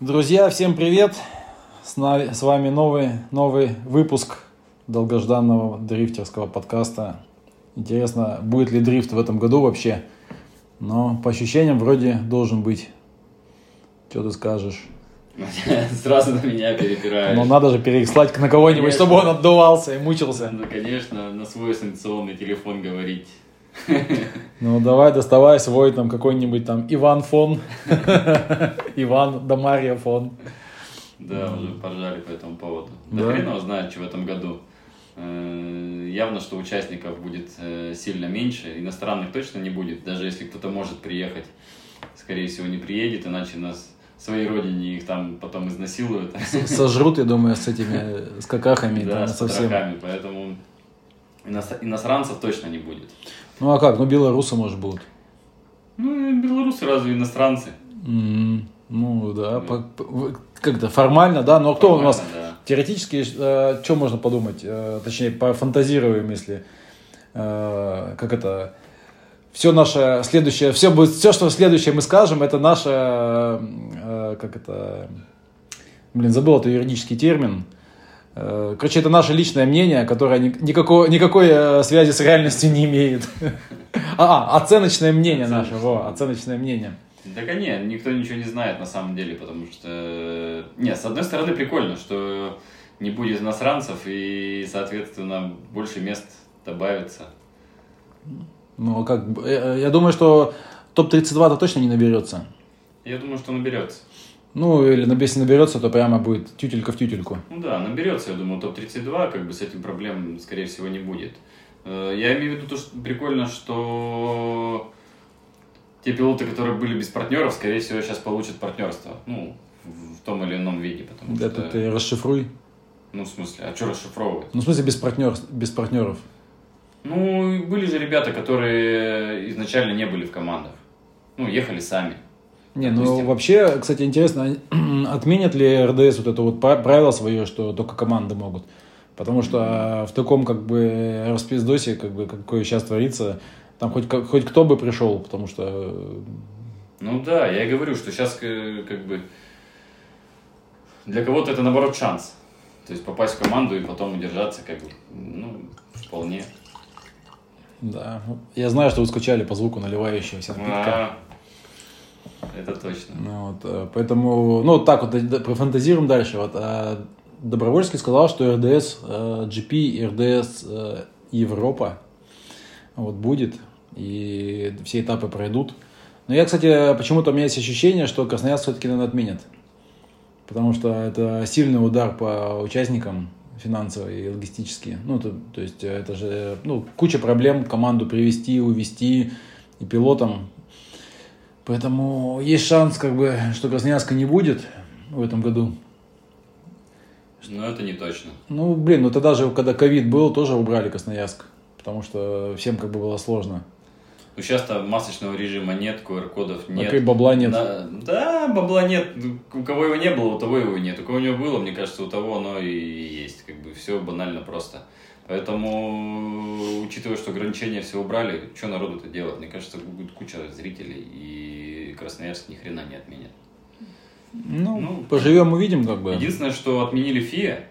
Друзья, всем привет! С, на- с вами новый, новый выпуск долгожданного дрифтерского подкаста. Интересно, будет ли дрифт в этом году вообще? Но по ощущениям вроде должен быть. Что ты скажешь? Сразу на меня перепираешь. Но надо же переслать на кого-нибудь, Конечно. чтобы он отдувался и мучился. Ну, конечно, на свой санкционный телефон говорить. Ну давай, доставай свой там какой-нибудь там Иван фон. Иван да Мария фон. Да, уже поржали по этому поводу. Да. Да, хрен его знает, что в этом году. Э, Явно, что участников будет э, сильно меньше, иностранных точно не будет, даже если кто-то может приехать. Скорее всего, не приедет, иначе нас своей родине их там потом изнасилуют. Сожрут, я думаю, с этими с какахами Да, там с совсем. поэтому иностр- иностранцев точно не будет. Ну а как? Ну белорусы, может, будут. Ну, белорусы разве иностранцы? М, Ну да, в- как-то формально, да, но кто у нас да. теоретически, что можно подумать, э, точнее, пофантазируем, если, э, как это, все наше следующее, все будет, все, что следующее мы скажем, это наше, э, как это, блин, забыл это юридический термин, Э, Короче, это наше личное мнение, которое ни- никакого, никакой э, связи с реальностью не имеет. А, а, оценочное мнение наше, во, оценочное мнение. Да, нет, никто ничего не знает на самом деле, потому что... Нет, с одной стороны прикольно, что не будет иностранцев и, соответственно, больше мест добавится. Ну, как бы, э, я думаю, что топ-32-то точно не наберется. Я думаю, что наберется. Ну, или на- если наберется, то прямо будет тютелька в тютельку. Ну да, наберется, я думаю, топ-32, как бы с этим проблем, скорее всего, не будет. Э, Я имею в виду то, что прикольно, что те пилоты, которые были без партнеров, скорее всего, сейчас получат партнерство. Ну, в том или ином виде, потому Да, что... тут ты расшифруй. Ну, в смысле, а что расшифровывать? Ну, в смысле, без, партнер, без партнеров. Ну, были же ребята, которые изначально не были в командах. Ну, ехали сами. Не, ну Допустим. вообще, кстати, интересно, отменят ли РДС вот это вот пра- правило свое, что только команды могут? Потому что а, в таком как бы распиздосе, как бы какое сейчас творится, там хоть, ка- хоть кто бы пришел, потому что э, Ну да, я и говорю, что сейчас как бы для кого-то это наоборот шанс. То есть попасть в команду и потом удержаться, как бы, ну, вполне. да. Я знаю, что вы скучали по звуку наливающегося напитка. А, это точно. Ну, вот, э, поэтому, ну, так вот профантазируем дальше. Вот, а Добровольский сказал, что РДС э, GP и РДС э, Европа вот, будет, и все этапы пройдут. Но я, кстати, почему-то у меня есть ощущение, что Красноярск все-таки, наверное, отменят. Потому что это сильный удар по участникам финансово и логистически. Ну, то, то есть э, это же ну, куча проблем команду привести, увести и пилотам. Поэтому есть шанс, как бы, что Красноярска не будет в этом году. Но это не точно. Ну, блин, ну тогда же, когда ковид был, тоже убрали Красноярск. Потому что всем как бы было сложно. Ну, сейчас-то масочного режима нет, QR-кодов нет. Так и бабла нет. Да, да, бабла нет. У кого его не было, у того его нет. У кого у него было, мне кажется, у того оно и есть. Как бы все банально просто. Поэтому, учитывая, что ограничения все убрали, что народу-то делать? Мне кажется, будет куча зрителей, и Красноярск ни хрена не отменят. Ну, Ну, поживем, увидим, как бы. Единственное, что отменили ФИА,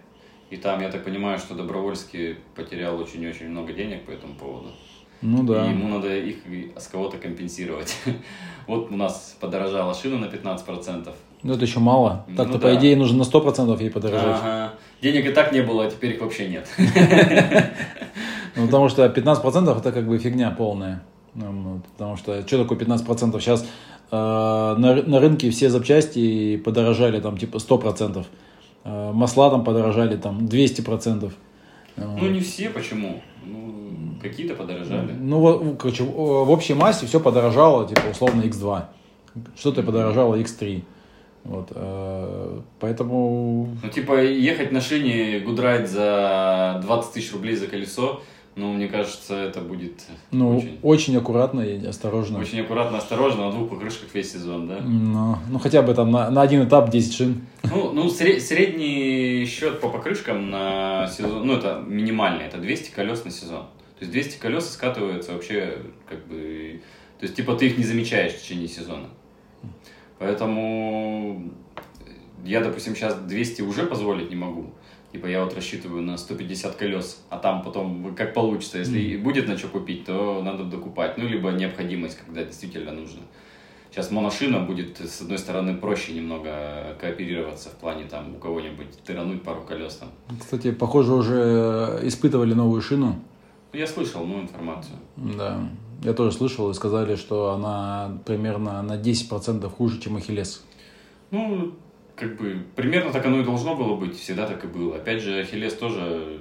и там, я так понимаю, что Добровольский потерял очень-очень много денег по этому поводу. Ну да. И ему надо их с кого-то компенсировать. Вот у нас подорожала шина на 15%. Ну это еще мало. Ну Так-то, да. по идее, нужно на 100% ей подорожать. Ага. Денег и так не было, а теперь их вообще нет. Ну, потому что 15% это как бы фигня полная. Ну, ну, потому что что такое 15%? Сейчас э, на, на рынке все запчасти подорожали там типа 100%. Э, масла там подорожали там 200%. Э, Ну, не все, почему? Ну, какие-то подорожали. Ну, короче, в общей массе все подорожало, типа, условно, X2. Что-то подорожало X3. Вот, э, поэтому, Ну, типа, ехать на шине Goodride за 20 тысяч рублей за колесо, ну, мне кажется, это будет ну, очень, очень аккуратно и осторожно. очень аккуратно, осторожно, на двух покрышках весь сезон, да? Ну, ну, хотя бы там на, на один этап 10 шин. Ну, ну сре- средний счет по покрышкам на сезон, ну, это минимальный, это 200 колес на сезон. То есть 200 колес скатываются вообще, как бы, то есть, типа, ты их не замечаешь в течение сезона. Поэтому я, допустим, сейчас 200 уже позволить не могу. Типа я вот рассчитываю на 150 колес, а там потом как получится. Если mm. будет на что купить, то надо докупать. Ну, либо необходимость, когда действительно нужно. Сейчас моношина будет, с одной стороны, проще немного кооперироваться в плане там у кого-нибудь тырануть пару колес там. Кстати, похоже, уже испытывали новую шину. Я слышал, ну, информацию. Да, я тоже слышал и сказали, что она примерно на 10% хуже, чем Ахиллес. Ну, как бы, примерно так оно и должно было быть, всегда так и было. Опять же, Ахиллес тоже,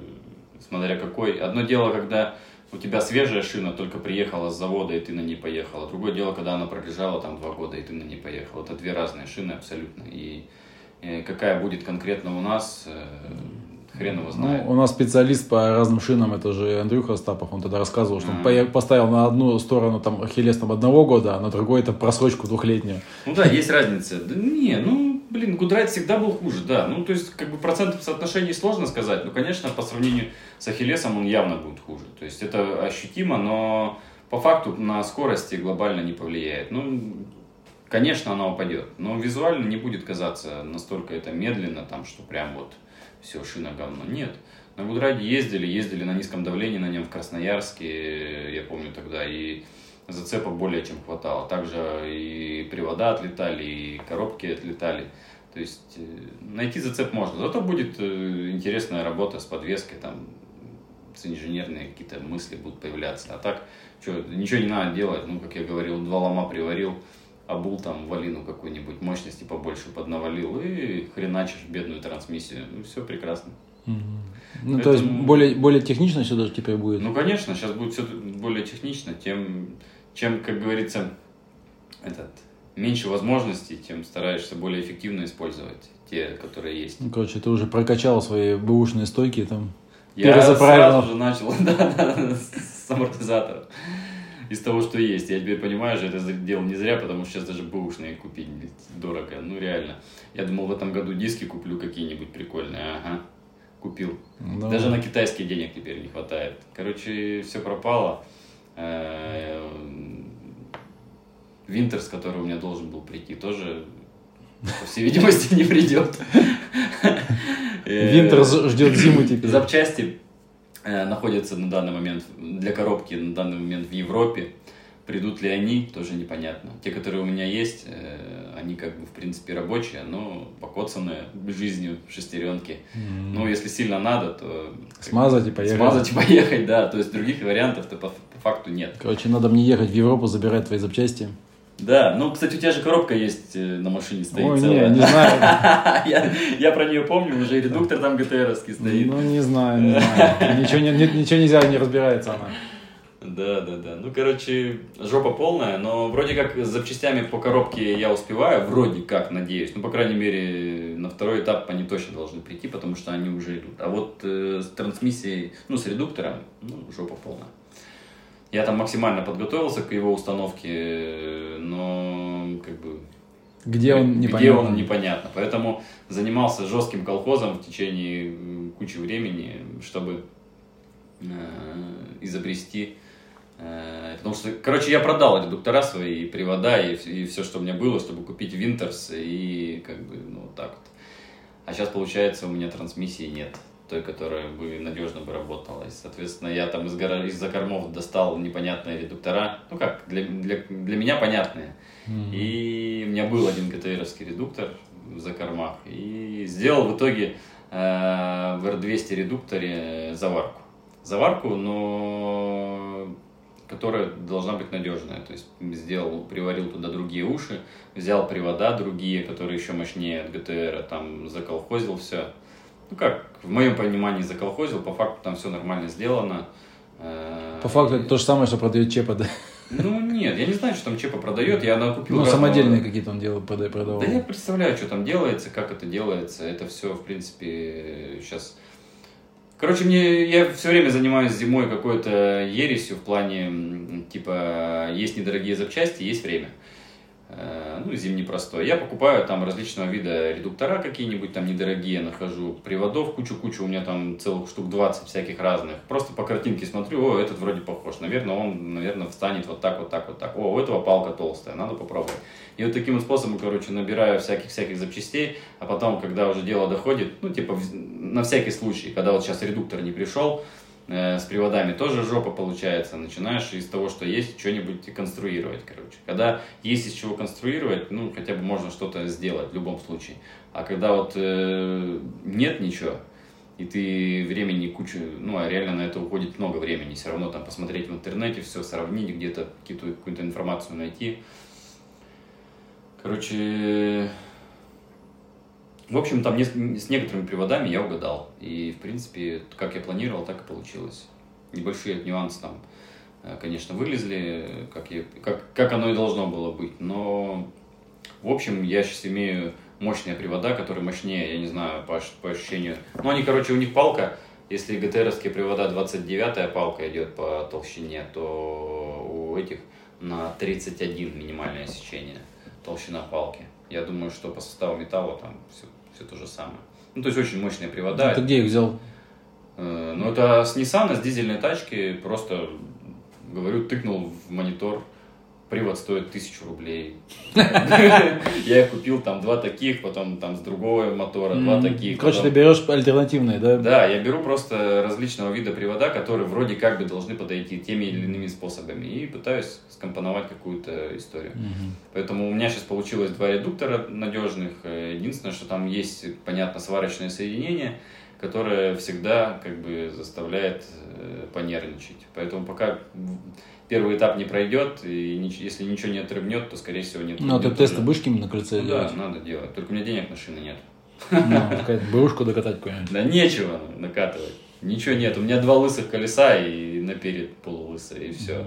смотря какой. Одно дело, когда у тебя свежая шина только приехала с завода, и ты на ней поехал. А другое дело, когда она пролежала там два года, и ты на ней поехал. Это две разные шины абсолютно. И, и э, какая будет конкретно у нас, э, хрен его знает. Ну, у нас специалист по разным шинам, это же Андрюха Остапов, он тогда рассказывал, что А-а-а. он поставил на одну сторону там Ахиллес там одного года, а на другой это просрочку двухлетнюю. Ну да, есть разница. Да не, ну, блин, Гудрайт всегда был хуже, да. Ну, то есть, как бы процентов соотношений сложно сказать, но, конечно, по сравнению с Ахиллесом он явно будет хуже. То есть, это ощутимо, но по факту на скорости глобально не повлияет. Ну, конечно, она упадет, но визуально не будет казаться настолько это медленно, там, что прям вот все, шина говно. Нет. На Гудраде ездили, ездили на низком давлении на нем в Красноярске, я помню тогда, и зацепок более чем хватало. Также и привода отлетали, и коробки отлетали. То есть э, найти зацеп можно. Зато будет э, интересная работа с подвеской, там, с инженерные какие-то мысли будут появляться. А так, что, ничего не надо делать. Ну, как я говорил, два лома приварил, обул там валину какую-нибудь мощности побольше поднавалил и хреначишь бедную трансмиссию. Ну, все прекрасно. Угу. Ну, Поэтому... то есть более, более технично все даже теперь будет? Ну, конечно, сейчас будет все более технично, тем, чем, как говорится, этот, меньше возможностей, тем стараешься более эффективно использовать те, которые есть. Ну, короче, ты уже прокачал свои бэушные стойки там. Я сразу же начал да, да, с амортизатора. Из того, что есть. Я теперь понимаю, что это делал не зря, потому что сейчас даже бэушные купить дорого. Ну, реально. Я думал, в этом году диски куплю какие-нибудь прикольные. Ага купил. Ну, Даже на китайские денег теперь не хватает. Короче, все пропало. Э, Винтерс, который у меня должен был прийти, тоже, по всей видимости, не придет. Винтерс ждет зиму теперь. Запчасти э, находятся на данный момент для коробки на данный момент в Европе. Придут ли они, тоже непонятно. Те, которые у меня есть, э, они как бы в принципе рабочие, но покоцанные жизнью шестеренки. Мм. Ну, если сильно надо, то... Смазать и поехать. Смазать и поехать, да. То есть других вариантов-то по, по факту нет. Короче, надо мне ехать в Европу, забирать твои запчасти. Да, ну, кстати, у тебя же коробка есть э, на машине стоит Ой, целая. не, не знаю. я, я про нее помню, уже редуктор там ГТРовский стоит. Ну, не знаю, не знаю. Ничего, не, ничего нельзя, не разбирается она. Да, да, да. Ну, короче, жопа полная, но вроде как с запчастями по коробке я успеваю, вроде как, надеюсь. Ну, по крайней мере, на второй этап они точно должны прийти, потому что они уже идут. А вот э, с трансмиссией, ну, с редуктором, ну, жопа полная. Я там максимально подготовился к его установке, но как бы... Где он, непонятно. Где он, непонятно. Поэтому занимался жестким колхозом в течение кучи времени, чтобы э, изобрести Э, потому что, короче, я продал редуктора свои, и привода, и, и все, что у меня было, чтобы купить Винтерс, и как бы, ну, вот так вот. А сейчас, получается, у меня трансмиссии нет, той, которая бы надежно бы работала. И, соответственно, я там из гора... из-за кормов достал непонятные редуктора. Ну как, для, для, для меня понятные. Mm-hmm. И у меня был один ГТРовский редуктор за кормах. И сделал в итоге э, в R200 редукторе заварку. Заварку, но которая должна быть надежная. То есть сделал, приварил туда другие уши, взял привода другие, которые еще мощнее от ГТР, там заколхозил все. Ну как, в моем понимании заколхозил, по факту там все нормально сделано. Э, по факту это то же самое, что продает Чепа, да? Ну нет, я не знаю, что там Чепа продает, я накупил... Ну, самодельные какие-то он делал, продавал. Да я представляю, что там делается, как это делается, это все, в принципе, сейчас Короче, мне я все время занимаюсь зимой какой-то ересью в плане, типа, есть недорогие запчасти, есть время. Ну, зимний простой. Я покупаю там различного вида редуктора какие-нибудь, там недорогие нахожу, приводов кучу-кучу, у меня там целых штук 20 всяких разных. Просто по картинке смотрю, о, этот вроде похож, наверное, он, наверное, встанет вот так, вот так, вот так. О, у этого палка толстая, надо попробовать. И вот таким способом, короче, набираю всяких-всяких запчастей, а потом, когда уже дело доходит, ну, типа, на всякий случай, когда вот сейчас редуктор не пришел, Э, с приводами тоже жопа получается. Начинаешь из того, что есть, что-нибудь конструировать, короче. Когда есть из чего конструировать, ну, хотя бы можно что-то сделать в любом случае. А когда вот э, нет ничего, и ты времени кучу, ну, а реально на это уходит много времени. Все равно там посмотреть в интернете, все сравнить, где-то какую-то информацию найти. Короче, в общем, там не, с некоторыми приводами я угадал. И, в принципе, как я планировал, так и получилось. Небольшие нюансы там, э, конечно, вылезли, как, я, как, как оно и должно было быть. Но, в общем, я сейчас имею мощные привода, которые мощнее, я не знаю, по, по ощущению. Ну, они, короче, у них палка, если ГТРовские привода 29-я палка идет по толщине, то у этих на 31 минимальное сечение толщина палки. Я думаю, что по составу металла там все, все то же самое. Ну, то есть очень мощные привода. Ты где их взял? Э, ну, это с Nissan, с дизельной тачки. Просто, говорю, тыкнул в монитор привод стоит тысячу рублей. Я их купил, там два таких, потом там с другого мотора два таких. Короче, ты берешь альтернативные, да? Да, я беру просто различного вида привода, которые вроде как бы должны подойти теми или иными способами, и пытаюсь скомпоновать какую-то историю. Поэтому у меня сейчас получилось два редуктора надежных. Единственное, что там есть, понятно, сварочное соединение, которое всегда как бы заставляет э, понервничать. Поэтому пока первый этап не пройдет, и если ничего не отрыгнет, то, скорее всего, нет. Ну, а ты тесты будешь на кольце ну, делать? Да, надо делать. Только у меня денег на шины нет. Ну, докатать какую-нибудь. Да нечего накатывать. Ничего нет. У меня два лысых колеса и наперед полулысые, и все.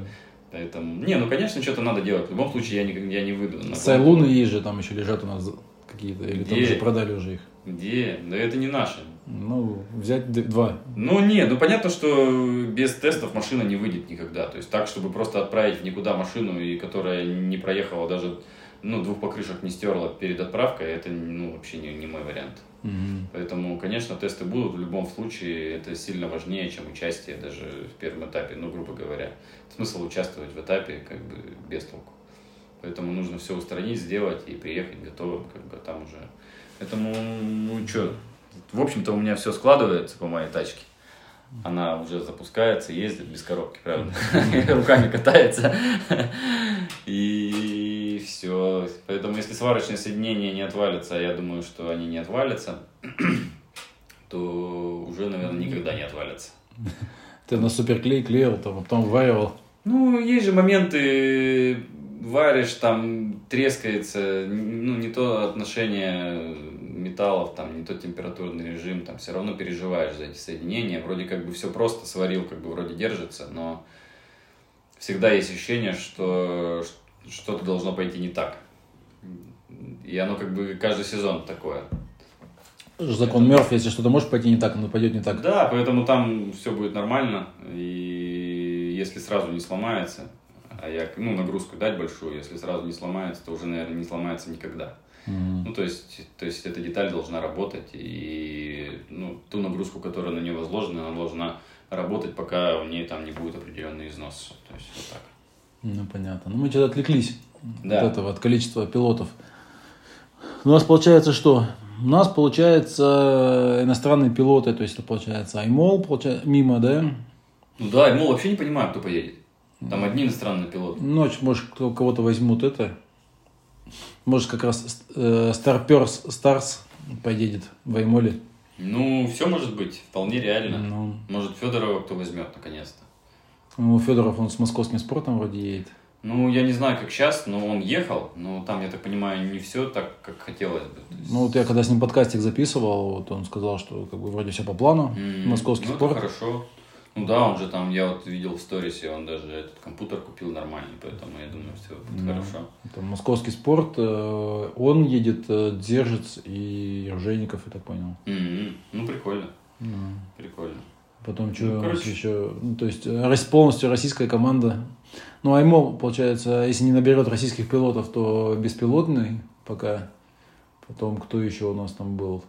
Поэтому, не, ну, конечно, что-то надо делать. В любом случае, я не, я не выйду. На Сайлуны есть же, там еще лежат у нас какие-то, или там уже продали уже их. Где? Да это не наши. Ну, взять два. Ну, не, ну понятно, что без тестов машина не выйдет никогда. То есть так, чтобы просто отправить никуда машину, и которая не проехала даже, ну, двух покрышек не стерла перед отправкой, это, ну, вообще не, не мой вариант. Угу. Поэтому, конечно, тесты будут в любом случае. Это сильно важнее, чем участие даже в первом этапе, ну, грубо говоря. Смысл участвовать в этапе как бы без толку. Поэтому нужно все устранить, сделать и приехать готовым, как бы там уже. Поэтому, ну, что, в общем-то, у меня все складывается по моей тачке. Она уже запускается, ездит без коробки, правда. Руками катается. И все. Поэтому, если сварочные соединения не отвалятся, а я думаю, что они не отвалятся, то уже, наверное, никогда не отвалятся. Ты на суперклей клеил, там, потом варивал. Ну, есть же моменты, варишь, там трескается, ну, не то отношение металлов, там не тот температурный режим, там все равно переживаешь за эти соединения. Вроде как бы все просто сварил, как бы вроде держится, но всегда есть ощущение, что что-то должно пойти не так. И оно как бы каждый сезон такое. Закон. Мерфи, если что-то может пойти не так, оно пойдет не так. Да, поэтому там все будет нормально. И если сразу не сломается, а я, ну, нагрузку дать большую, если сразу не сломается, то уже, наверное, не сломается никогда. Mm-hmm. Ну, то есть, то есть эта деталь должна работать, и ну, ту нагрузку, которая на нее возложена, она должна работать, пока у нее там не будет определенный износ. То есть вот так. Ну, понятно. Ну, мы что-то отвлеклись да. от этого, от количества пилотов. У нас получается что? У нас получается иностранные пилоты, то есть это получается Аймол, получается, мимо, да? Ну да, Аймол вообще не понимаю, кто поедет. Там одни иностранные пилоты. Ночь, может, кого-то возьмут это, может, как раз э, Starpers Stars поедет в Аймоле. Ну, все может быть, вполне реально. Ну, Может, Федорова кто возьмет наконец-то. ну, Федоров, он с московским спортом вроде едет. Ну, я не знаю, как сейчас, но он ехал, но там, я так понимаю, не все так, как хотелось бы. Есть- Ну, вот я когда с ним подкастик записывал, вот он сказал, что как бы вроде все по плану. М, Московский ну, спорт. Это хорошо. Ну да, он же там, я вот видел в сторисе, он даже этот компьютер купил нормальный, поэтому я думаю, все будет Да. хорошо. Это московский спорт, э, он едет, э, Дзержец и Ружейников, я так понял. М, Ну, прикольно, Ну, прикольно. Потом что Ну, короче. еще... Ну, то есть э, полностью российская команда. Ну, АйМО, получается, если не наберет российских пилотов, то беспилотный пока. Потом кто еще у нас там был?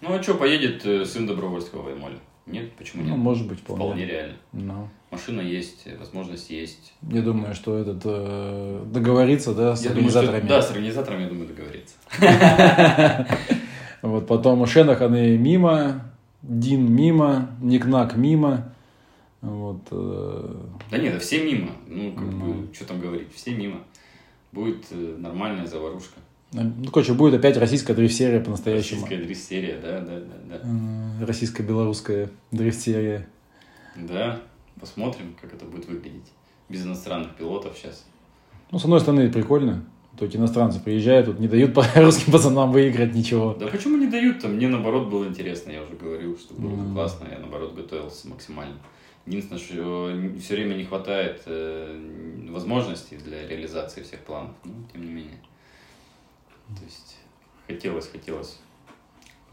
Ну а что, поедет сын Добровольского в Аймоле? Нет, почему нет? Ну, может быть, вполне. Вполне реально. Ну, Машина есть, возможность есть. я думаю, что этот э, договорится, да, с Я думаю, что- организаторами. да, с организаторами, я думаю, договориться. Вот потом Шенаханы мимо, Дин мимо, Никнак мимо. Вот, э, Да нет, да все мимо. Ну, как Ну. бы, что там говорить, все мимо. Будет э, нормальная заварушка. Ну, короче, будет опять российская дрифт-серия по-настоящему. Российская дрифт-серия, да, да, да, да. Э, Российско-белорусская дрифт-серия. Да, посмотрим, как это будет выглядеть. Без иностранных пилотов сейчас. Ну, с одной стороны, прикольно. То эти иностранцы приезжают, тут не дают по русским пацанам выиграть ничего. Да почему не дают-то? Мне наоборот было интересно, я уже говорил, что было бы Мгм. классно, я наоборот готовился максимально. Единственное, что все время не хватает э, возможностей для реализации всех планов, но тем не менее. То есть хотелось, хотелось.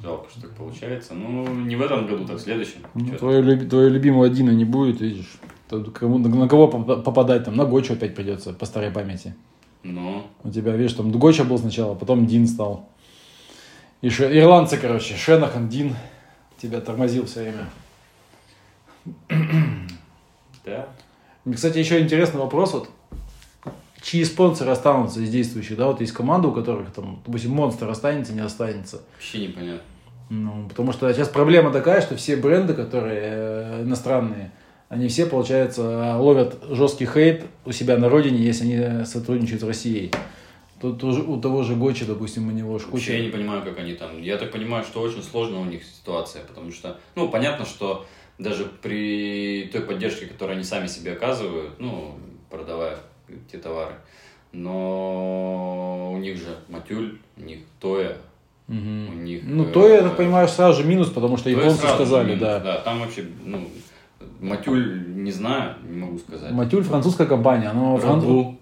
Жалко, что так получается. Ну, не в этом году, так в следующем. Ну, Чё-то. твоего, люб- твоего любимого Дина не будет, видишь. Кому, на кого поп- попадать там? На Гочу опять придется, по старой памяти. Ну, У тебя, видишь, там Гоча был сначала, потом Дин стал. И Ше- ирландцы, короче, Шенахан, Дин тебя тормозил все время. да. Кстати, еще интересный вопрос. Вот, чьи спонсоры останутся из действующих? Да, вот есть команда, у которых там, допустим, Монстр останется, не останется. Вообще непонятно. Ну, потому что сейчас проблема такая, что все бренды, которые э, иностранные, они все, получается, ловят жесткий хейт у себя на родине, если они сотрудничают с Россией. Тут уже у того же Гочи, допустим, у него ж Вообще я не куча... понимаю, как они там. Я так понимаю, что очень сложная у них ситуация, потому что, ну, понятно, что даже при той поддержке, которую они сами себе оказывают, ну, продавая те товары, но у них же Матюль, у них Тоя, Мгм. у них... Ну, э, то, я так понимаю, сразу же минус, потому что японцы сказали, минус, да. Да, там вообще, ну, Матюль, не знаю, не могу сказать. Матюль французская компания, но... Red.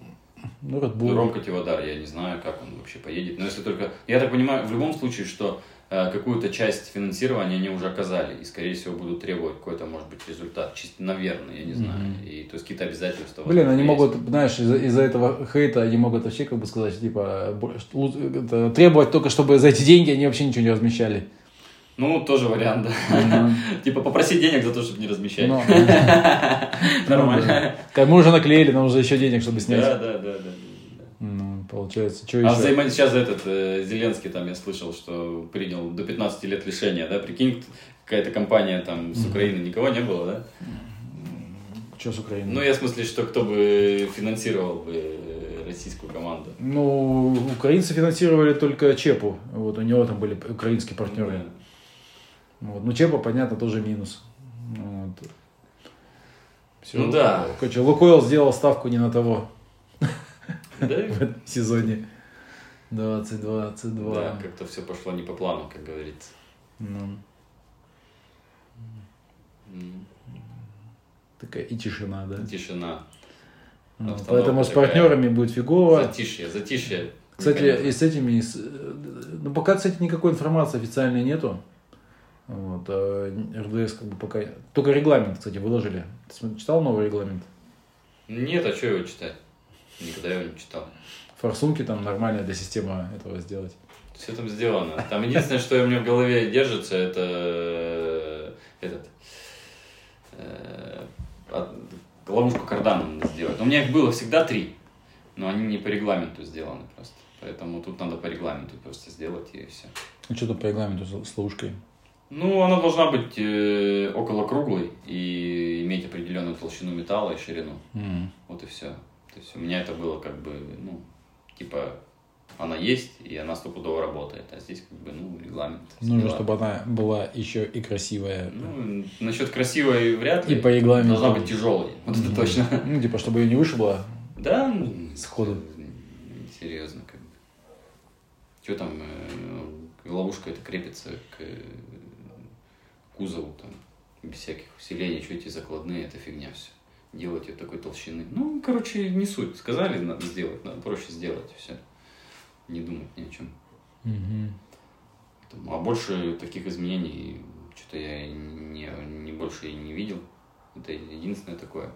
Ну, Red Bull. Ромка Тивадар, я не знаю, как он вообще поедет. Но если только... Я так понимаю, в любом случае, что э, какую-то часть финансирования они уже оказали. И, скорее всего, будут требовать какой-то, может быть, результат. Чисто, наверное, я не знаю. Мгм. И, то есть, какие-то обязательства. Блин, они возможно, могут, знаешь, из-за, этого хейта они могут вообще, как бы сказать, типа, требовать только, чтобы за эти деньги они вообще ничего не размещали. есть. Ну, тоже вариант, да. Типа, попросить денег за то, чтобы не размещать. Ну, Нормально. Как Мы уже наклеили, нам уже еще денег, чтобы снять. Да, да, да, да. Ну, получается, что А еще? взаимо... сейчас этот э, Зеленский там я слышал, что принял до 15 лет лишения, да? Прикинь, какая-то компания там с Украины никого не было, да? Что с Украиной? Ну, я в смысле, что кто бы финансировал бы э, российскую команду. Ну, украинцы финансировали только Чепу. Вот у него там были украинские партнеры. Вот. Ну, Чепа, понятно, тоже минус. Вот. Всё. Ну да. Короче, Лукойл сделал ставку не на того Да, в этом сезоне. 2022. да, как-то все пошло не по плану, как говорится. Ну, такая и тишина, да. Тишина. Ну, поэтому с партнерами будет фигово. Затишье, затишье. Кстати, и с этими, и с- э, ну пока, кстати, никакой информации официальной нету. Вот, а РДС как бы пока... Только регламент, кстати, выложили. Ты читал новый регламент? Нет, а что его читать? Никогда его не читал. Форсунки там нормально для системы этого сделать. Все там сделано. Там единственное, что у меня в голове держится, это э, этот э, ловушку кардана надо сделать. Но у меня их было всегда три, но они не по регламенту сделаны просто. Поэтому тут надо по регламенту просто сделать и все. Ну что там по регламенту с, ловушкой? Ну, она должна быть э, около круглой и иметь определенную толщину металла и ширину. М. Вот и все. То есть у меня это было как бы, ну, типа, она есть, и она стопудово работает. А здесь как бы, ну, регламент. Нужно, Дела. чтобы она была еще и красивая. Ну, насчет красивой вряд ли. И по регламенту. Должна быть тяжелой. Вот это Мгм. точно. Ну, типа, чтобы ее не вышибло. Да, ну, Сходу. Серьезно, как бы. Что там, э, ловушка это крепится к э, кузову, там, без всяких усилений, что эти закладные, это фигня все. Делать ее такой толщины. Ну, короче, не суть. Сказали, надо сделать, надо проще сделать, все. Не думать ни о чем. Поэтому- А больше таких изменений что-то я не, не больше и не видел. Это единственное такое.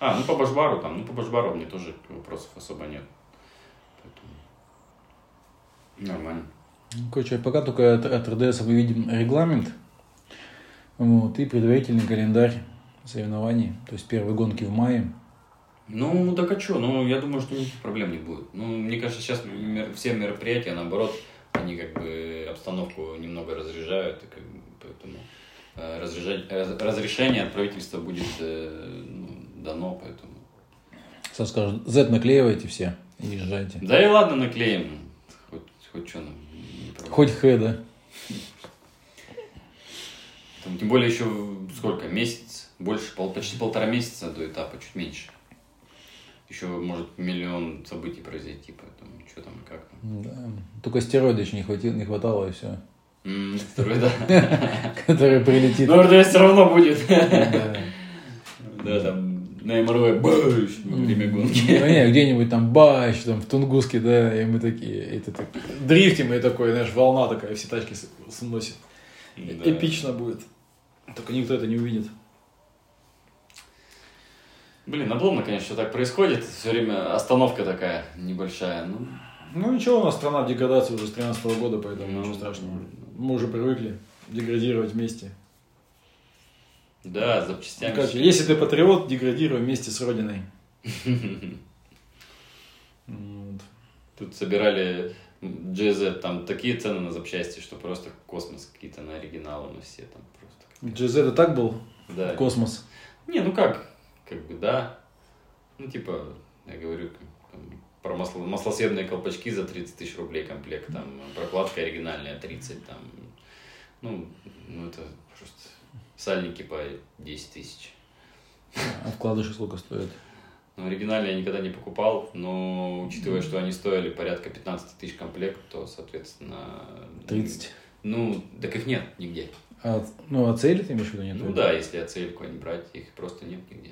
А, ну по башбару там, ну по башбару мне тоже вопросов особо нет. Поэтому нормально. Ну, Короче, пока только от, от РДС мы видим регламент вот, и предварительный календарь соревнований. То есть первые гонки в мае. Ну, так а что? Ну, я думаю, что никаких проблем не будет. Ну, мне кажется, сейчас мер- все мероприятия, наоборот, они как бы обстановку немного разряжают, и как бы, поэтому э, разряжать- раз- разрешение от правительства будет э, ну, дано, поэтому... Сейчас скажут, Z наклеивайте все и езжайте. Да и ладно, наклеим. Хоть, хоть что нам. Хоть Х, да? Там, тем более еще сколько? Месяц? Больше, пол, почти полтора месяца до этапа, чуть меньше. Еще может миллион событий произойти, поэтому что там и как там. Да. Только стероида еще не, хватило, не хватало, и все. М, Второй, да. Который прилетит. Но РДС все равно будет. Да. Да, там на МРВ бэш во время Ну, гонки. не, где-нибудь там бач, там в Тунгуске, да, и мы такие, это так, дрифтим, и такой, знаешь, волна такая, все тачки сносит. Эпично будет. Только никто это не увидит. Блин, обломно, конечно, так происходит. Все время остановка такая небольшая. Ну, Ну ничего, у нас страна в деградации уже с 13 года, поэтому Ну, ничего страшного. Мы уже привыкли деградировать вместе. да, с запчастями. Короче, если ты патриот, деградируй вместе с Родиной. Тут собирали GZ, там такие цены на запчасти, что просто космос какие-то на оригиналы, на все там просто. GZ это так был? Да. Космос. Не, ну как, как бы да. Ну типа, я говорю, там, про масло, маслосъемные колпачки за 30 тысяч рублей комплект, там прокладка оригинальная 30, там, ну, ну это просто сальники по 10 тысяч. А вкладыши сколько стоят? Ну, оригинальные я никогда не покупал, но учитывая, что они стоили порядка 15 тысяч комплект, то, соответственно... 30. Ну, так их нет нигде. А, ну, а цели ты имеешь в виду нет? Ну да, если оцельку не брать, их просто нет нигде.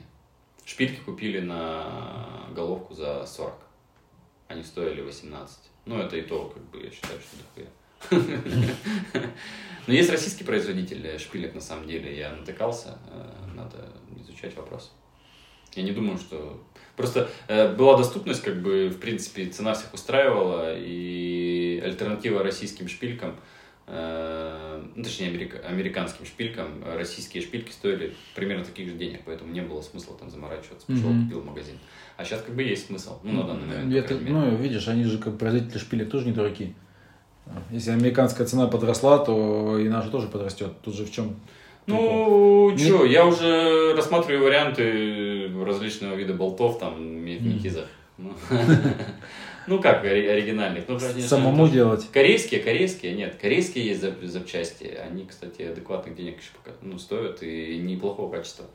Шпильки купили на головку за 40. Они стоили 18. Ну, это и то, как бы, я считаю, что дохуя. Но есть российский производитель шпилек, на самом деле. Я натыкался, э, надо изучать вопрос. Я не думаю, что... Просто э, была доступность, как бы, в принципе, цена всех устраивала, и альтернатива российским шпилькам, ну, точнее, америка- американским шпилькам, э, российские шпильки стоили примерно таких же денег, поэтому не было смысла там заморачиваться. Пошел, Мгм. купил магазин. А сейчас как бы есть смысл, ну, на данный момент. Это- ну, видишь, они же как производители шпилек тоже не дураки. Если американская цена подросла, то и наша тоже подрастет. Тут же в чем? Ну, что, я уже рассматриваю варианты различного вида болтов там в. Ну, Ну, как ори- оригинальных? Ну, конечно, Самому тоже- делать. Корейские, корейские, нет, корейские есть зап- запчасти. Они, кстати, адекватных денег еще пока, ну, стоят и неплохого качества.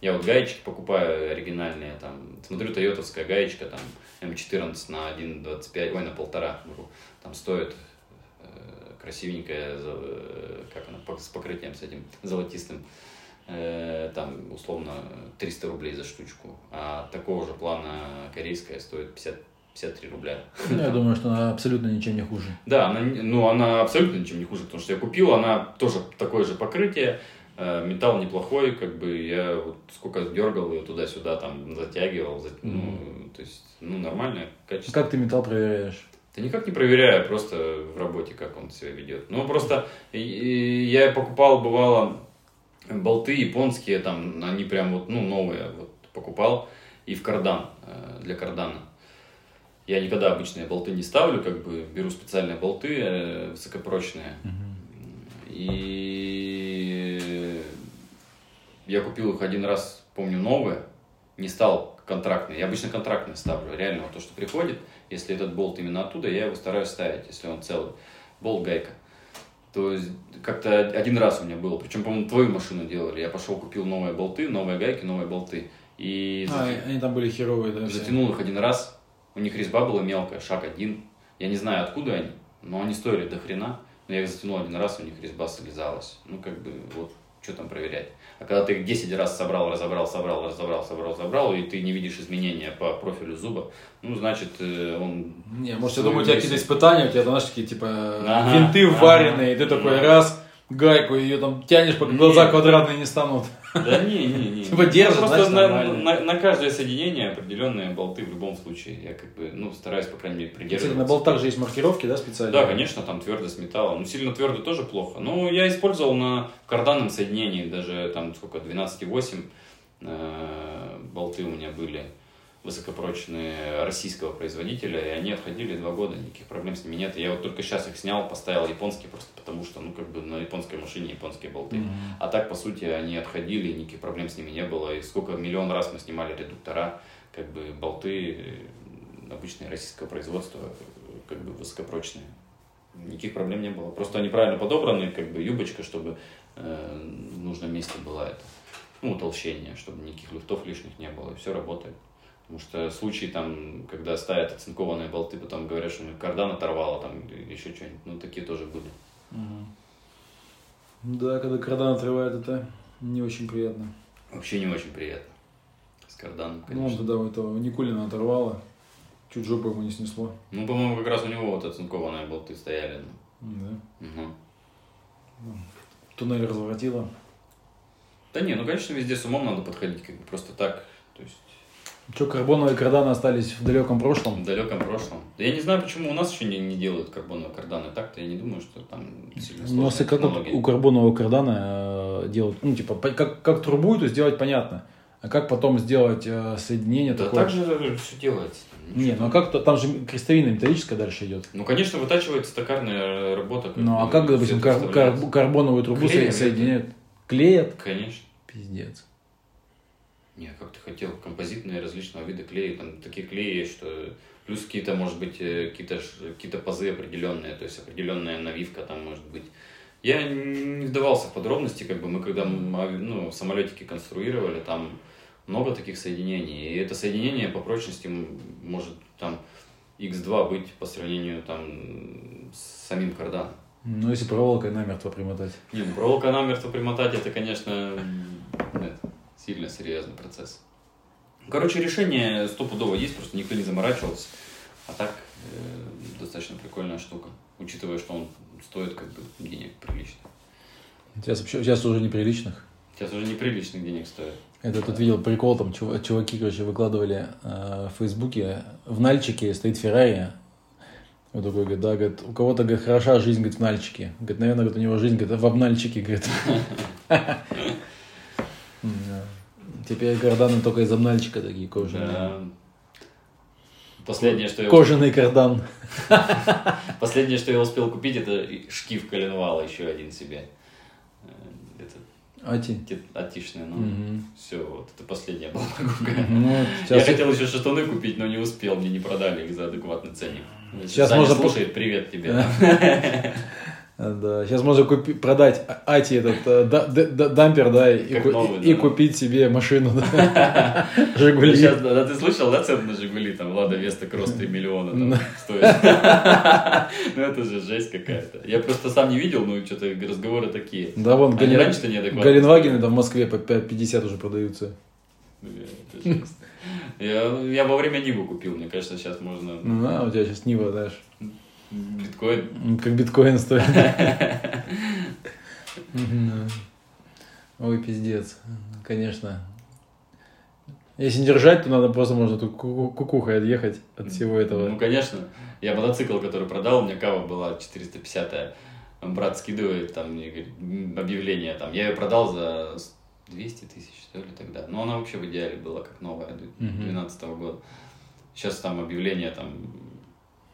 Я вот гаечки покупаю оригинальные, там, смотрю, тойотовская гаечка, там, М14 на 1,25, ой, на полтора, там стоит э, красивенькая, э, как она, с покрытием с этим золотистым, э, там, условно, 300 рублей за штучку, а такого же плана корейская стоит 50, 53 рубля. Я думаю, что она абсолютно ничем не хуже. Да, она, ну, она абсолютно ничем не хуже, потому что я купил, она тоже такое же покрытие, э, металл неплохой, как бы я вот сколько дергал ее туда-сюда, там, затягивал, за- ну, то есть, ну, нормальное качество. Как ты металл проверяешь? Да никак не проверяю, просто в работе, как он себя ведет. Ну, просто я покупал, бывало, болты японские, там, они прям вот, ну, новые, вот, покупал, и в кардан, э, для кардана. Я никогда обычные болты не ставлю, как бы беру специальные болты э, высокопрочные. И я купил их один раз, помню, новые, не стал контрактные. Я обычно контрактные ставлю. Реально, вот то, что приходит, если этот болт именно оттуда, я его стараюсь ставить, если он целый. Болт гайка. То есть как-то один раз у меня было, причем, по-моему, твою машину делали. Я пошел, купил новые болты, новые гайки, новые болты. И А, они там были херовые, да? затянул их один раз. У них резьба была мелкая, шаг один. Я не знаю, откуда они, но они стоили до хрена. Но я их затянул один раз, у них резьба слезалась. Ну, как бы, вот, что там проверять. А когда ты их 10 раз собрал, разобрал, собрал, разобрал, собрал, собрал, и ты не видишь изменения по профилю зуба, ну, значит, э, он... Не, может, я думаю, у тебя какие-то испытания, у тебя, знаешь, такие, типа, Ага, винты ага. вареные, и ты такой Ага. раз, гайку, ее там тянешь, пока глаза квадратные не станут. Да не, не, не. Типа держит, Ну, Просто на, на, на каждое соединение определенные болты в любом случае. Я как бы, ну, стараюсь, по крайней мере, Кстати, придерживаться. на болтах же есть маркировки, да, специальные? Да, конечно, там твердость металла. Ну, сильно твердо тоже плохо. Ну, я использовал на карданном соединении даже там сколько, 12,8 э, болты у меня были высокопрочные российского производителя, и они отходили два года, никаких проблем с ними нет. Я вот только сейчас их снял, поставил японские, просто потому что, ну, как бы на японской машине японские болты. Мгм. А так, по сути, они отходили, и никаких проблем с ними не было. И сколько миллион раз мы снимали редуктора, как бы болты э, обычные российского производства, как бы высокопрочные. Никаких проблем не было. Просто они правильно подобраны, как бы юбочка, чтобы э, в нужном месте была это, ну, утолщение, чтобы никаких люфтов лишних не было, и все работает. Потому что случаи там, когда ставят оцинкованные болты, потом говорят, что ну, кардан оторвало, там, еще что-нибудь, ну, такие тоже были. Мгм. Да, когда кардан отрывает, это не очень приятно. Вообще не очень приятно. С карданом, Ну, он конечно. тогда у этого Никулина оторвало, чуть жопу ему не снесло. Ну, по-моему, как раз у него вот оцинкованные болты стояли. Да. Мгм. Туннель разворотило. Да не, ну, конечно, везде с умом надо подходить, как бы просто так. То есть Че, карбоновые карданы остались в далеком прошлом? в далеком прошлом. Да я не знаю, почему у нас еще не, не делают карбоновые карданы. Так-то я не думаю, что там сильно Ну, сложная если как вот технология. у карбонового кардана э, делать, ну, типа, как, как трубу, то сделать понятно. А как потом сделать э, соединение Да такое? так же все делается. Не, ну а как-то там же крестовина металлическая дальше идет. Ну, конечно, вытачивается токарная работа. как Ну, а как, допустим, кар- кар- карбоновую трубу Клеем, со- соединяют? Клеят? Конечно. Пиздец. Не, как ты хотел, композитные различного вида клеи, там такие клеи, что плюс какие-то, может быть, э, какие-то, какие-то пазы определенные, то есть определенная навивка там может быть. Я не вдавался в подробности, как бы мы когда ави- ну, самолетики конструировали, там много таких соединений, и это соединение по прочности может там x2 быть по сравнению там с самим карданом. Ну, если проволокой намертво примотать. Не, ну проволока намертво примотать, это, конечно, нет, сильно серьезный процесс. Короче, решение стопудово есть, просто никто не заморачивался. А так, э, достаточно прикольная штука, учитывая, что он стоит как бы денег прилично. Сейчас, вообще- сейчас уже неприличных. Сейчас уже неприличных денег стоит. Это тут видел прикол, там чув- чуваки, короче, выкладывали э, в Фейсбуке, в Нальчике стоит Феррари. Вот такой, говорит, да, говорит, у кого-то, говорит, хороша жизнь, говорит, в Нальчике. Говорит, наверное, говорит, у него жизнь, говорит, в обнальчике, говорит. Теперь карданы только из обнальчика такие кожаные. Да. Последнее, что я, Кожаный кардан. последнее, что я успел купить, это шкив коленвала еще один себе. Э, Это Ати. те- атишный, ну, Мгм. все, вот, это последняя была покупка. Ну, Я сейчас, хотел еще штаны купить, но не успел, мне не продали их за адекватный ценник. Сейчас Саня можно слушает, привет тебе. да, сейчас можно купи- продать Ати этот э, да- д- д- дампер, да, и, ку- новый, и да. купить себе машину, да. Жигули. Сейчас, да, да, ты слышал, да, цены на Жигули, там, Лада Веста Кросс 3 миллиона там, стоит. Ну, это же жесть какая-то. Я просто сам не видел, ну, что-то разговоры такие. Да, вон, Они раньше-то неадекватно. Галенвагены там в Москве по 5,50 уже продаются. Это жесть. Я, я во время Ниву купил, мне кажется, сейчас можно Ну да, у тебя сейчас Нива, знаешь, биткоин. м, как биткоин стоит. Ой, пиздец, конечно. Если не держать, то надо просто можно тут ку- кукухой отъехать от всего Ну, этого. конечно. Я мотоцикл, который продал, у меня кава была 450 Брат скидывает там мне говорит, объявление там. Я ее продал за 200 тысяч, что ли, тогда. Но она вообще в идеале была как новая, Мгм. 2012 года. Сейчас там объявление там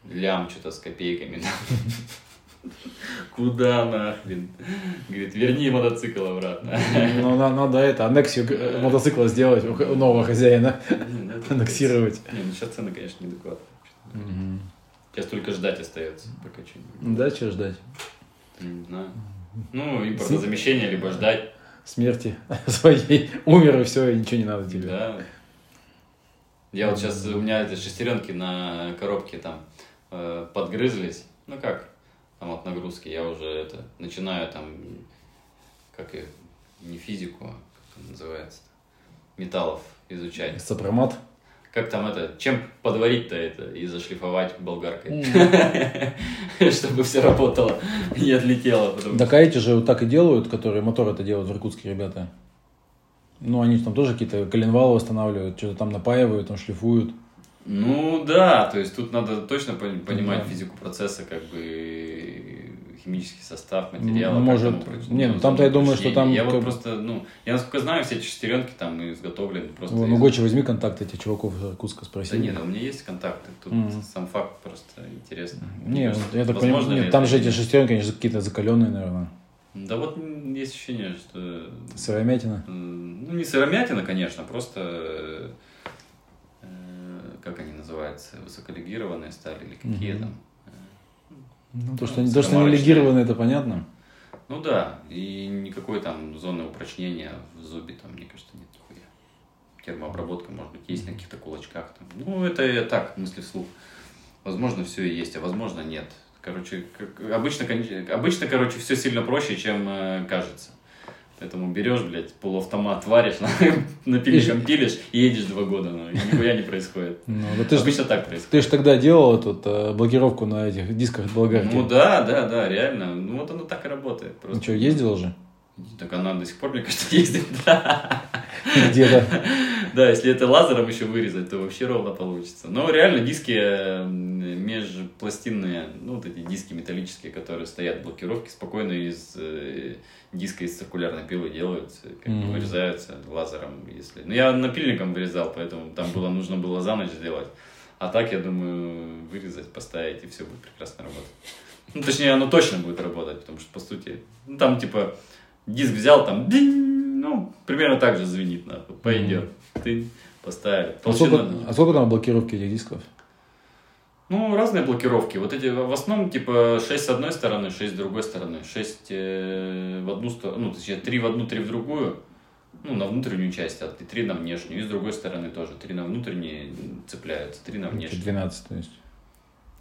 лям что-то с копейками. Куда нахрен? Говорит, верни мотоцикл обратно. Ну, на- надо это, аннексию э, мотоцикла сделать у нового хозяина. Ну это Аннексировать. Не, ну сейчас цены, конечно, неадекватные. Сейчас только ждать остается, пока что-нибудь. Да, что ждать? Не знаю. Ну, импортозамещение, либо ждать. Смерти своей. Умер и все, и ничего не надо тебе. Да. Я вот сейчас, у меня эти шестеренки на коробке там э, подгрызлись. Ну как, там от нагрузки. Я уже это начинаю там, как и не физику, а как это называется, металлов изучать. Сопромат. Как там это, чем подварить-то это и зашлифовать болгаркой, чтобы все работало и не отлетело. Так а эти же вот так и делают, которые мотор это делают в Иркутске ребята. Ну, они там тоже какие-то коленвалы восстанавливают, что-то там напаивают, там шлифуют. Ну да, то есть тут надо точно пон- понимать Да. физику процесса, как бы химический состав материала. Может. Не, ну, там-то я думаю, что там Я вот просто, ну, я насколько знаю, все эти шестеренки там изготовлены просто. Вон, из- ну, Гочи, возьми контакт этих чуваков из Иркутска, спроси. Да нет, у меня есть контакты, тут Мгм. сам факт просто интересно. Не, я так понимаю, нет, там же эти шестеренки, они же какие-то закаленные, наверное. Да вот есть ощущение, что Сыромятина. ну не сыромятина, конечно, просто как они называются, высоколегированные стали или какие Мгм. там. Ну, то, Ну, что, то, что они легированы, это понятно. Ну да, и никакой там зоны упрочнения в зубе там, мне кажется, нет нихуя. Термообработка, может быть, есть на каких-то кулачках. Там. Ну, это я так, мысли вслух. Возможно, все и есть, а возможно, нет. Короче, как- обычно, обычно, короче, все сильно проще, чем э, кажется. Поэтому берешь, блядь, полуавтомат, варишь, напиликом пилишь и едешь два года, и нихуя не происходит. Ну, да ты же Обычно так происходит. ты ж тогда делал тут э, блокировку на этих дисках болгарки. Ну да, да, да, реально. Ну вот оно так и работает. Ну что, ездил же? Так она до сих пор, мне кажется, ездит. Да. Где-то. Да, если это лазером еще вырезать, то вообще ровно получится. Но реально диски э, межпластинные, ну вот эти диски металлические, которые стоят в блокировке, спокойно из э, диска из циркулярной пилы делаются, как бы Мгм. вырезаются лазером, если. Ну я напильником вырезал, поэтому там было нужно было за ночь сделать. А так, я думаю, вырезать, поставить, и все будет прекрасно работать. Ну, точнее, оно точно будет работать, потому что, по сути, ну, там, типа, диск взял, там, ну, примерно так же звенит, нахуй, пойдет. Ты поставили. А сколько, а сколько там блокировки этих дисков? ну, разные блокировки. Вот эти, в основном, типа, 6 с одной стороны, 6 с другой стороны. 6 в одну сторону, ну, точнее, 3 в одну, 3 в другую. Ну, на внутреннюю часть, а 3 на внешнюю. И с другой стороны тоже. 3 на внутренние цепляются, 3 на внешнюю. 12, то есть.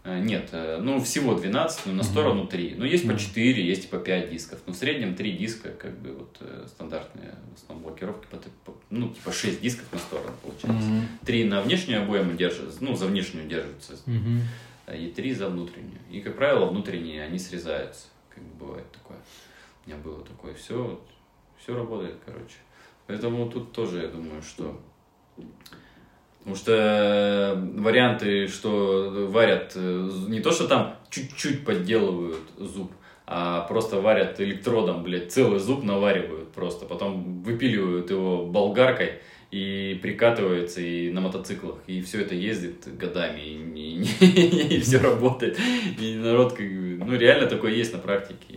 А, Нет, э, ну всего 12, но на сторону 3. Ну есть по 4, есть по 5 дисков. Но в среднем 3 диска, как бы вот э, стандартные в основном блокировки, по, ну типа 6 дисков на сторону получается. 3 на внешнюю обойму держатся, ну за внешнюю держатся, и 3 за внутреннюю. И как правило внутренние они срезаются, как бы бывает такое. У меня было такое, все, все работает, короче. Поэтому тут тоже я думаю, что Потому что э, варианты, что варят, э, не то, что там чуть-чуть подделывают зуб, а просто варят электродом, блядь, целый зуб наваривают просто. Потом выпиливают его болгаркой и прикатывается и на мотоциклах. И все это ездит годами, и, все работает. И народ, как ну, реально такое есть на практике.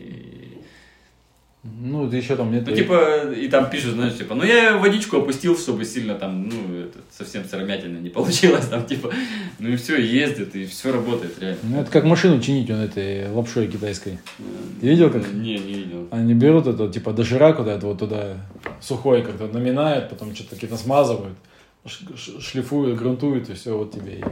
Ну, это еще там нет. ну, типа, и там пишут, знаешь, типа, ну, я водичку опустил, чтобы сильно там, ну, это, совсем сыромятина не получилось, там, типа, ну, и все, ездит, и все работает, реально. Ну, это как машину чинить он этой лапшой китайской. Ты видел, как Не, не видел. они берут это, типа, доширак вот это вот туда сухой как-то наминают, потом что-то какие-то смазывают, ш- ш- шлифуют, грунтуют, и все, вот тебе и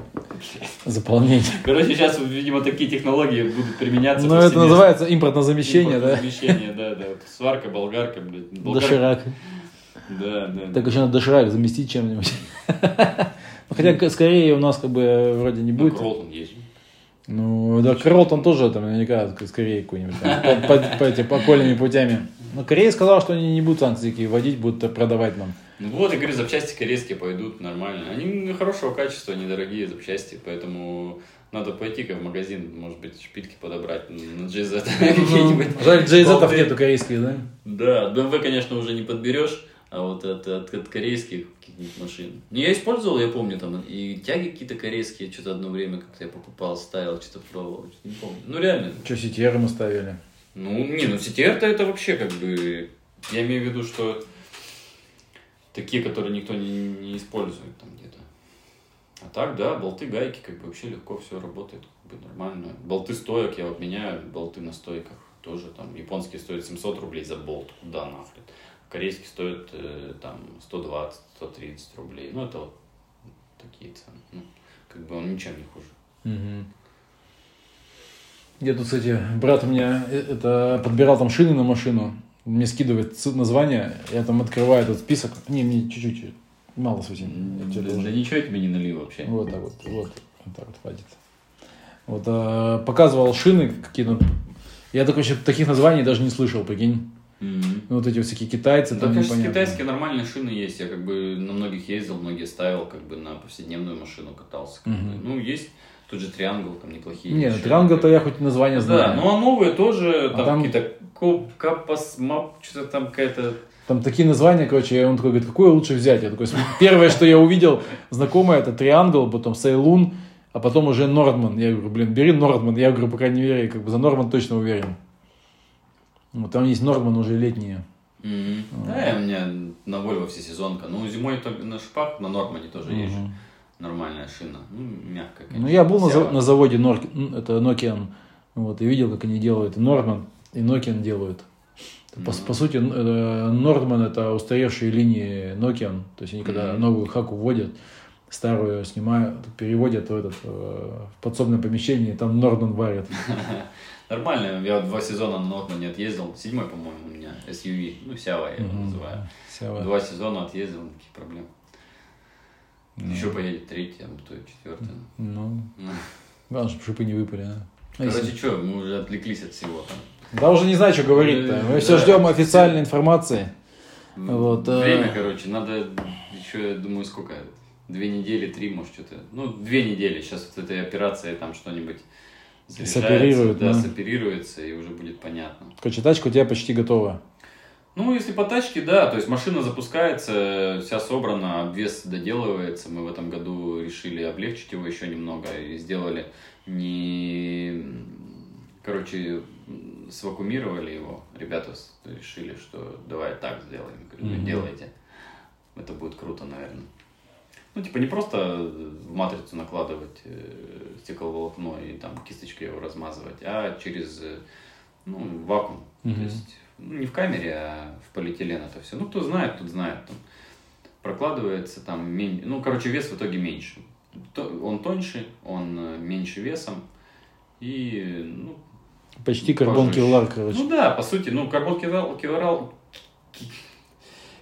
заполнение. Короче, сейчас, видимо, такие технологии будут применяться. Ну, это называется импортное замещение, да? Замещение, да, да. Сварка, болгарка, блядь. Болгарка. Доширак. Да, да. Так еще надо доширак заместить чем-нибудь. Ну, Хотя скорее у нас как бы вроде не Ну, будет. Кролтон есть. Ну, да, Кролтон тоже там наверняка скорее какой-нибудь по, по- по этим окольными путями. Но Корея сказала, что они не будут санкции вводить, будут продавать нам. Ну вот, я говорю, запчасти корейские пойдут нормально. Они хорошего качества, недорогие запчасти, поэтому надо пойти как в магазин, может быть, шпильки подобрать на GZ какие-нибудь. Жаль, болты. нету корейских, да? Да, BMW, конечно, уже не подберешь, а вот от, от, от корейских каких-нибудь машин. Ну, я использовал, я помню, там и тяги какие-то корейские, что-то одно время как-то я покупал, ставил, что-то пробовал, что-то не помню. Ну, реально. Что, CTR мы ставили? Ну, не, ну CTR-то это вообще как бы... Я имею в виду, что такие, которые никто не, не использует там где-то. А так, да, болты, гайки, как бы вообще легко все работает, как бы нормально. Болты стоек, я вот меняю болты на стойках тоже там. Японские стоят 700 рублей за болт, куда нахрен. Корейские стоят э, там 120-130 рублей. Ну, это вот такие цены. Ну, как бы он ничем не хуже. Я тут, кстати, брат у меня э, это подбирал там шины на машину. Мне скидывает название, я там открываю этот список. Не, мне чуть-чуть Мало совсем. Да, ничего тебе не налил вообще. Вот так вот, вот, вот так вот хватит. Вот а, показывал шины какие-то. Я так вообще таких названий даже не слышал, прикинь. Мгм. Ну, Вот эти вот всякие китайцы, Да, там конечно, непонятно. китайские нормальные шины есть. Я как бы на многих ездил, многие ставил, как бы на повседневную машину катался. как бы. Ну, есть тот же Триангл, там неплохие. Не, шины. Триангл-то я хоть название Да, знаю. ну а новые тоже, А там, там- какие-то коп, капас, мап, что-то там какая-то... Там такие названия, короче, он такой говорит, какое лучше взять? Я такой, первое, что я увидел знакомое, это Триангл, потом Сейлун, а потом уже Нордман. Я говорю, блин, бери Нордман. Я говорю, по крайней мере, как бы за Нордман точно уверен. Вот там есть Нордман уже летние. Мгм. Да, у меня на Вольво всесезонка. Ну, зимой на шипах, на Нормане тоже езжу. Нормальная шина. Ну, мягкая, конечно. Ну, я был на, на заводе н- это Nokian, вот, и видел, как они делают. И Нордман, и Nokian делают. По, Мгм. по сути, э, Нордман это устаревшие линии Nokian. То есть они когда Мгм. новую хаку вводят, старую снимают, переводят в, этот, э, в подсобное помещение, и там Нордман варят. Нормально. Я два сезона на Нормане отъездил. Седьмой, по-моему, у меня SUV. Ну, Сява я его называю. Два сезона отъездил, никаких проблем. Ну. Еще поедет третий, а то и четвертый. Ну, Ну. главное, чтобы шипы не выпали. а. А Короче, если- что, мы уже отвлеклись от всего. там. Да уже не знаю, что говорить-то. Мы Э, все да. ждем официальной информации. Вот, э, Время, короче, надо еще, я думаю, сколько? Две недели, три, может, что-то. Ну, две недели. Сейчас вот этой операцией там что-нибудь Соперируют, да, да. соперируется, и уже будет понятно. Короче, тачка у тебя почти готова. Ну, если по тачке, да, то есть машина запускается, вся собрана, обвес доделывается. Мы в этом году решили облегчить его еще немного и сделали не... Короче, свакумировали его. Ребята решили, что давай так сделаем. Говорю, Мгм. делайте. Это будет круто, наверное. Ну, типа, не просто в матрицу накладывать э, стекловолокно и там кисточкой его размазывать, а через, э, ну, вакуум. То Мгм. есть, ну, не в камере, а в полиэтилен это все. Ну, кто знает, тот знает. Там прокладывается там, мен- ну, короче, вес в итоге меньше. То- Он тоньше, он э, меньше весом. И, ну, Почти карбон кевлар, короче. ну да, по сути, ну, карбон кевлар, кевлар,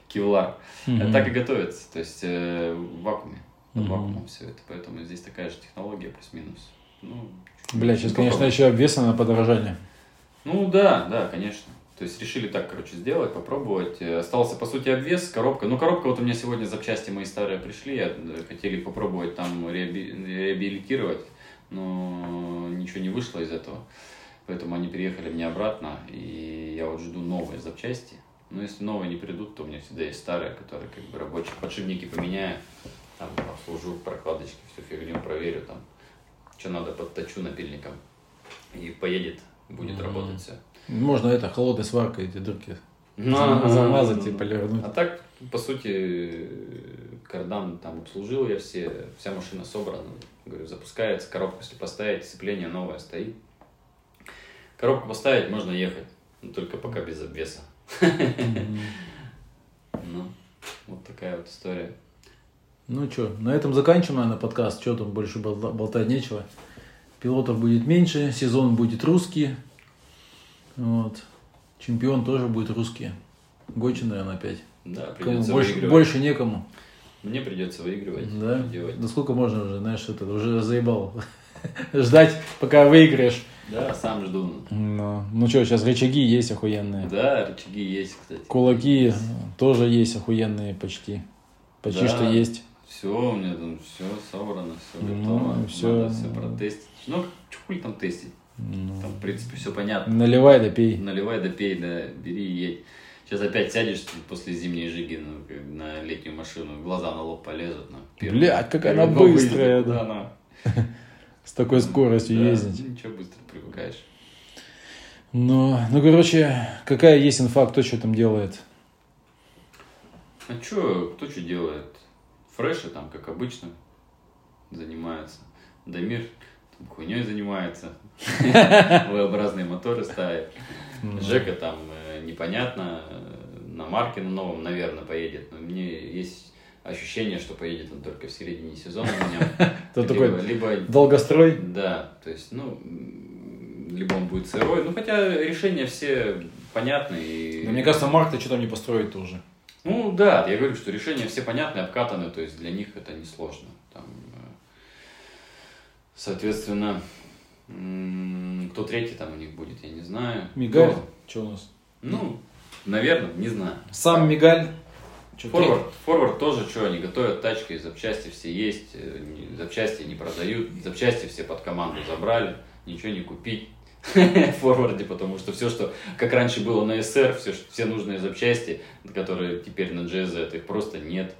кевлар Мгм. так и готовится. То есть э, в вакууме. Под Мгм. вакуумом все это. Поэтому здесь такая же технология, плюс-минус. Ну, Бля, сейчас, конечно, еще обвеса на подорожание. Ну да, да, конечно. То есть решили так, короче, сделать, попробовать. Э, Остался, по сути, обвес, коробка. Ну, коробка, вот у меня сегодня запчасти мои старые пришли, я, э, хотели попробовать там реаби- реабилитировать, но ничего не вышло из этого. Поэтому они переехали мне обратно, и я вот жду новые запчасти. Но если новые не придут, то у меня всегда есть старые, которые как бы рабочие. Подшипники поменяю, там обслужу прокладочки, всю фигню проверю, там, что надо подточу напильником. И поедет, будет Мгм. работать все. Можно это, холодной сваркой эти дырки Ну, замазать и ну, полирнуть. А так, по сути, кардан там обслужил я все, вся машина собрана. Говорю, запускается, коробку если поставить, сцепление новое стоит. Коробку поставить, можно ехать, но только пока без обвеса. Ну, вот такая вот история. Ну что, на этом заканчиваем, наверное, подкаст. Что там больше болта- болтать нечего. Пилотов будет меньше, сезон будет русский. Вот. Чемпион тоже будет русский. Гочин, наверное, опять. Да, Кому придется больше, выигрывать. больше некому. Мне придется выигрывать. Да? делать. Да сколько можно уже, знаешь, это уже заебал. Ждать, пока выиграешь. Да, сам жду. Ну, ну что, сейчас рычаги есть охуенные. Да, рычаги есть, кстати. Кулаки тоже есть охуенные почти. Почти Да. что есть. Все, у меня там все собрано, все Ну, готово. всё. Надо все протестить. Ну, хуй там тестить? Ну, Там, в принципе, все понятно. Наливай да пей. Наливай да пей, да, бери и едь. Сейчас опять сядешь после зимней жиги ну, на летнюю машину, глаза на лоб полезут. На первый- Блядь, какая она быстрая, да. она. С такой скоростью Да, ездить. Ничего, быстро привыкаешь. Ну, ну, короче, какая есть инфа, кто что там делает? А что, кто что делает? Фреши там, как обычно, занимаются. Дамир хуйней занимается. V-образные моторы ставит. Жека там э, непонятно, э, на марке на новом, наверное, поедет. Но мне есть ощущение, что поедет он только в середине сезона на нем. Это либо, такой либо, долгострой? да, то есть, ну, либо он будет сырой. Ну, хотя решения все понятны. И... Да, мне кажется, Марк-то что там не построить тоже. Ну да, я говорю, что решения все понятны, обкатаны, то есть для них это несложно. Там, соответственно, кто третий там у них будет, я не знаю. Мигаль, Кто? что у нас? Ну, наверное, не знаю. Сам Мигаль. Форвард, форвард тоже, что они готовят тачки, запчасти все есть, э, запчасти не продают, запчасти все под команду забрали, ничего не купить в форварде, потому что все, что как раньше было на SR, все, все нужные запчасти, которые теперь на GZ, их просто нет,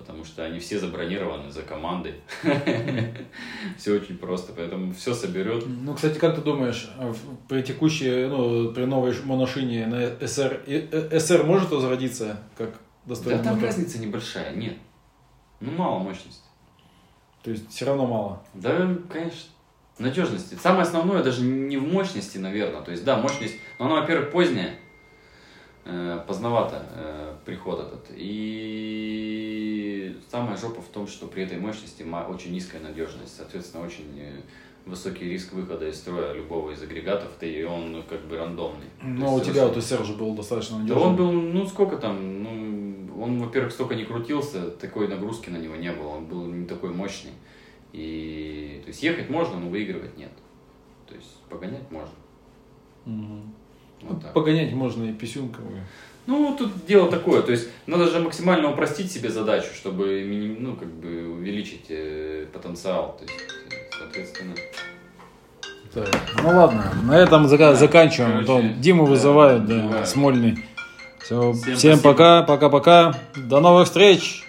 потому что они все забронированы за командой. Все очень просто, поэтому все соберет. Ну, кстати, как ты думаешь, а при текущей, ну, при новой моношине на и- э, SR может возродиться как Да достойный там мотор? разница небольшая, нет. Ну, мало мощности. То есть все равно мало. Да, конечно. Надежности. Самое основное даже не в мощности, наверное. То есть, да, мощность, но она, во-первых, поздняя, поздновато э, приход этот. И самая жопа в том, что при этой мощности очень низкая надежность. Соответственно, очень э, высокий риск выхода из строя любого из агрегатов, да и он ну, как бы рандомный. Но у есть, тебя очень- вот SR же был достаточно да надежный. он был, ну сколько там, ну, он, во-первых, столько не крутился, такой нагрузки на него не было, он был не такой мощный. И, то есть, ехать можно, но выигрывать нет. То есть, погонять можно. Мгм. Вот так. Погонять можно и писюнком. Ну, тут дело такое, то есть, надо же максимально упростить себе задачу, чтобы, ну, как бы, увеличить э, потенциал. То есть, соответственно... Так, Ну ладно, на этом зака- Да, заканчиваем. короче, А то Диму да, вызывают, да, вызывают. Смольный. Все, Всем всем пока, пока-пока. До новых встреч!